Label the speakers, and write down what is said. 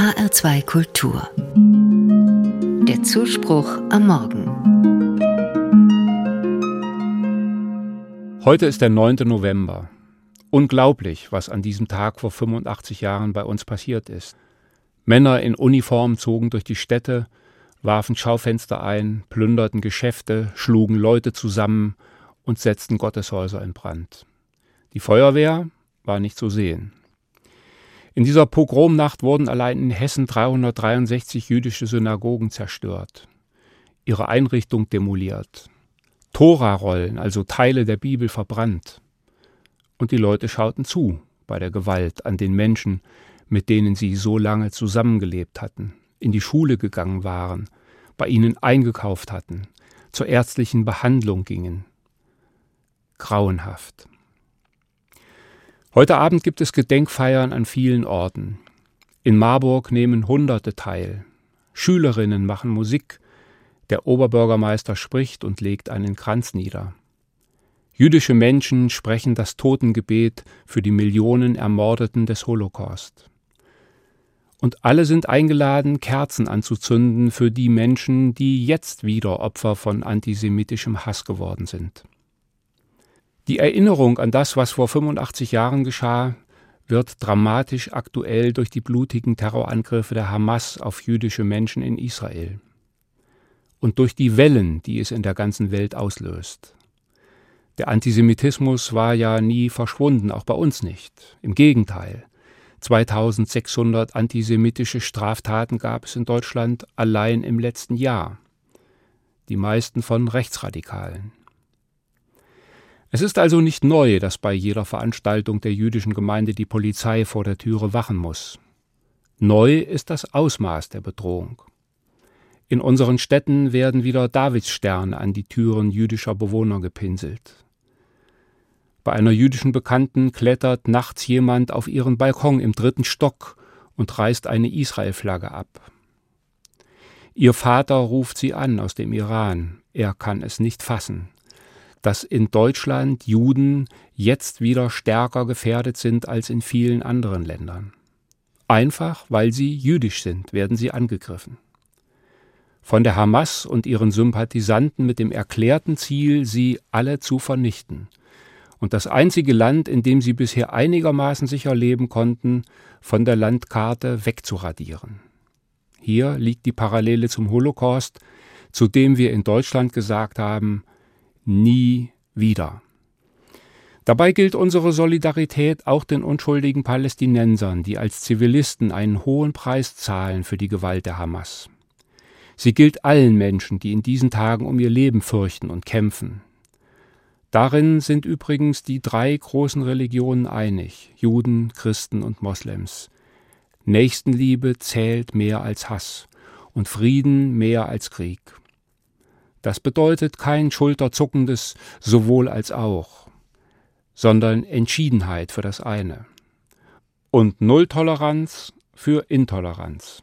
Speaker 1: HR2 Kultur. Der Zuspruch am Morgen.
Speaker 2: Heute ist der 9. November. Unglaublich, was an diesem Tag vor 85 Jahren bei uns passiert ist. Männer in Uniform zogen durch die Städte, warfen Schaufenster ein, plünderten Geschäfte, schlugen Leute zusammen und setzten Gotteshäuser in Brand. Die Feuerwehr war nicht zu sehen. In dieser Pogromnacht wurden allein in Hessen 363 jüdische Synagogen zerstört, ihre Einrichtung demoliert, Torarollen, also Teile der Bibel, verbrannt. Und die Leute schauten zu bei der Gewalt an den Menschen, mit denen sie so lange zusammengelebt hatten, in die Schule gegangen waren, bei ihnen eingekauft hatten, zur ärztlichen Behandlung gingen. Grauenhaft. Heute Abend gibt es Gedenkfeiern an vielen Orten. In Marburg nehmen Hunderte teil. Schülerinnen machen Musik. Der Oberbürgermeister spricht und legt einen Kranz nieder. Jüdische Menschen sprechen das Totengebet für die Millionen Ermordeten des Holocaust. Und alle sind eingeladen, Kerzen anzuzünden für die Menschen, die jetzt wieder Opfer von antisemitischem Hass geworden sind. Die Erinnerung an das, was vor 85 Jahren geschah, wird dramatisch aktuell durch die blutigen Terrorangriffe der Hamas auf jüdische Menschen in Israel und durch die Wellen, die es in der ganzen Welt auslöst. Der Antisemitismus war ja nie verschwunden, auch bei uns nicht. Im Gegenteil. 2600 antisemitische Straftaten gab es in Deutschland allein im letzten Jahr. Die meisten von Rechtsradikalen. Es ist also nicht neu, dass bei jeder Veranstaltung der jüdischen Gemeinde die Polizei vor der Türe wachen muss. Neu ist das Ausmaß der Bedrohung. In unseren Städten werden wieder Davidssterne an die Türen jüdischer Bewohner gepinselt. Bei einer jüdischen Bekannten klettert nachts jemand auf ihren Balkon im dritten Stock und reißt eine Israelflagge ab. Ihr Vater ruft sie an aus dem Iran. Er kann es nicht fassen dass in Deutschland Juden jetzt wieder stärker gefährdet sind als in vielen anderen Ländern. Einfach weil sie jüdisch sind, werden sie angegriffen. Von der Hamas und ihren Sympathisanten mit dem erklärten Ziel, sie alle zu vernichten. Und das einzige Land, in dem sie bisher einigermaßen sicher leben konnten, von der Landkarte wegzuradieren. Hier liegt die Parallele zum Holocaust, zu dem wir in Deutschland gesagt haben, nie wieder. Dabei gilt unsere Solidarität auch den unschuldigen Palästinensern, die als Zivilisten einen hohen Preis zahlen für die Gewalt der Hamas. Sie gilt allen Menschen, die in diesen Tagen um ihr Leben fürchten und kämpfen. Darin sind übrigens die drei großen Religionen einig Juden, Christen und Moslems. Nächstenliebe zählt mehr als Hass und Frieden mehr als Krieg. Das bedeutet kein schulterzuckendes sowohl als auch, sondern Entschiedenheit für das eine und Nulltoleranz für Intoleranz.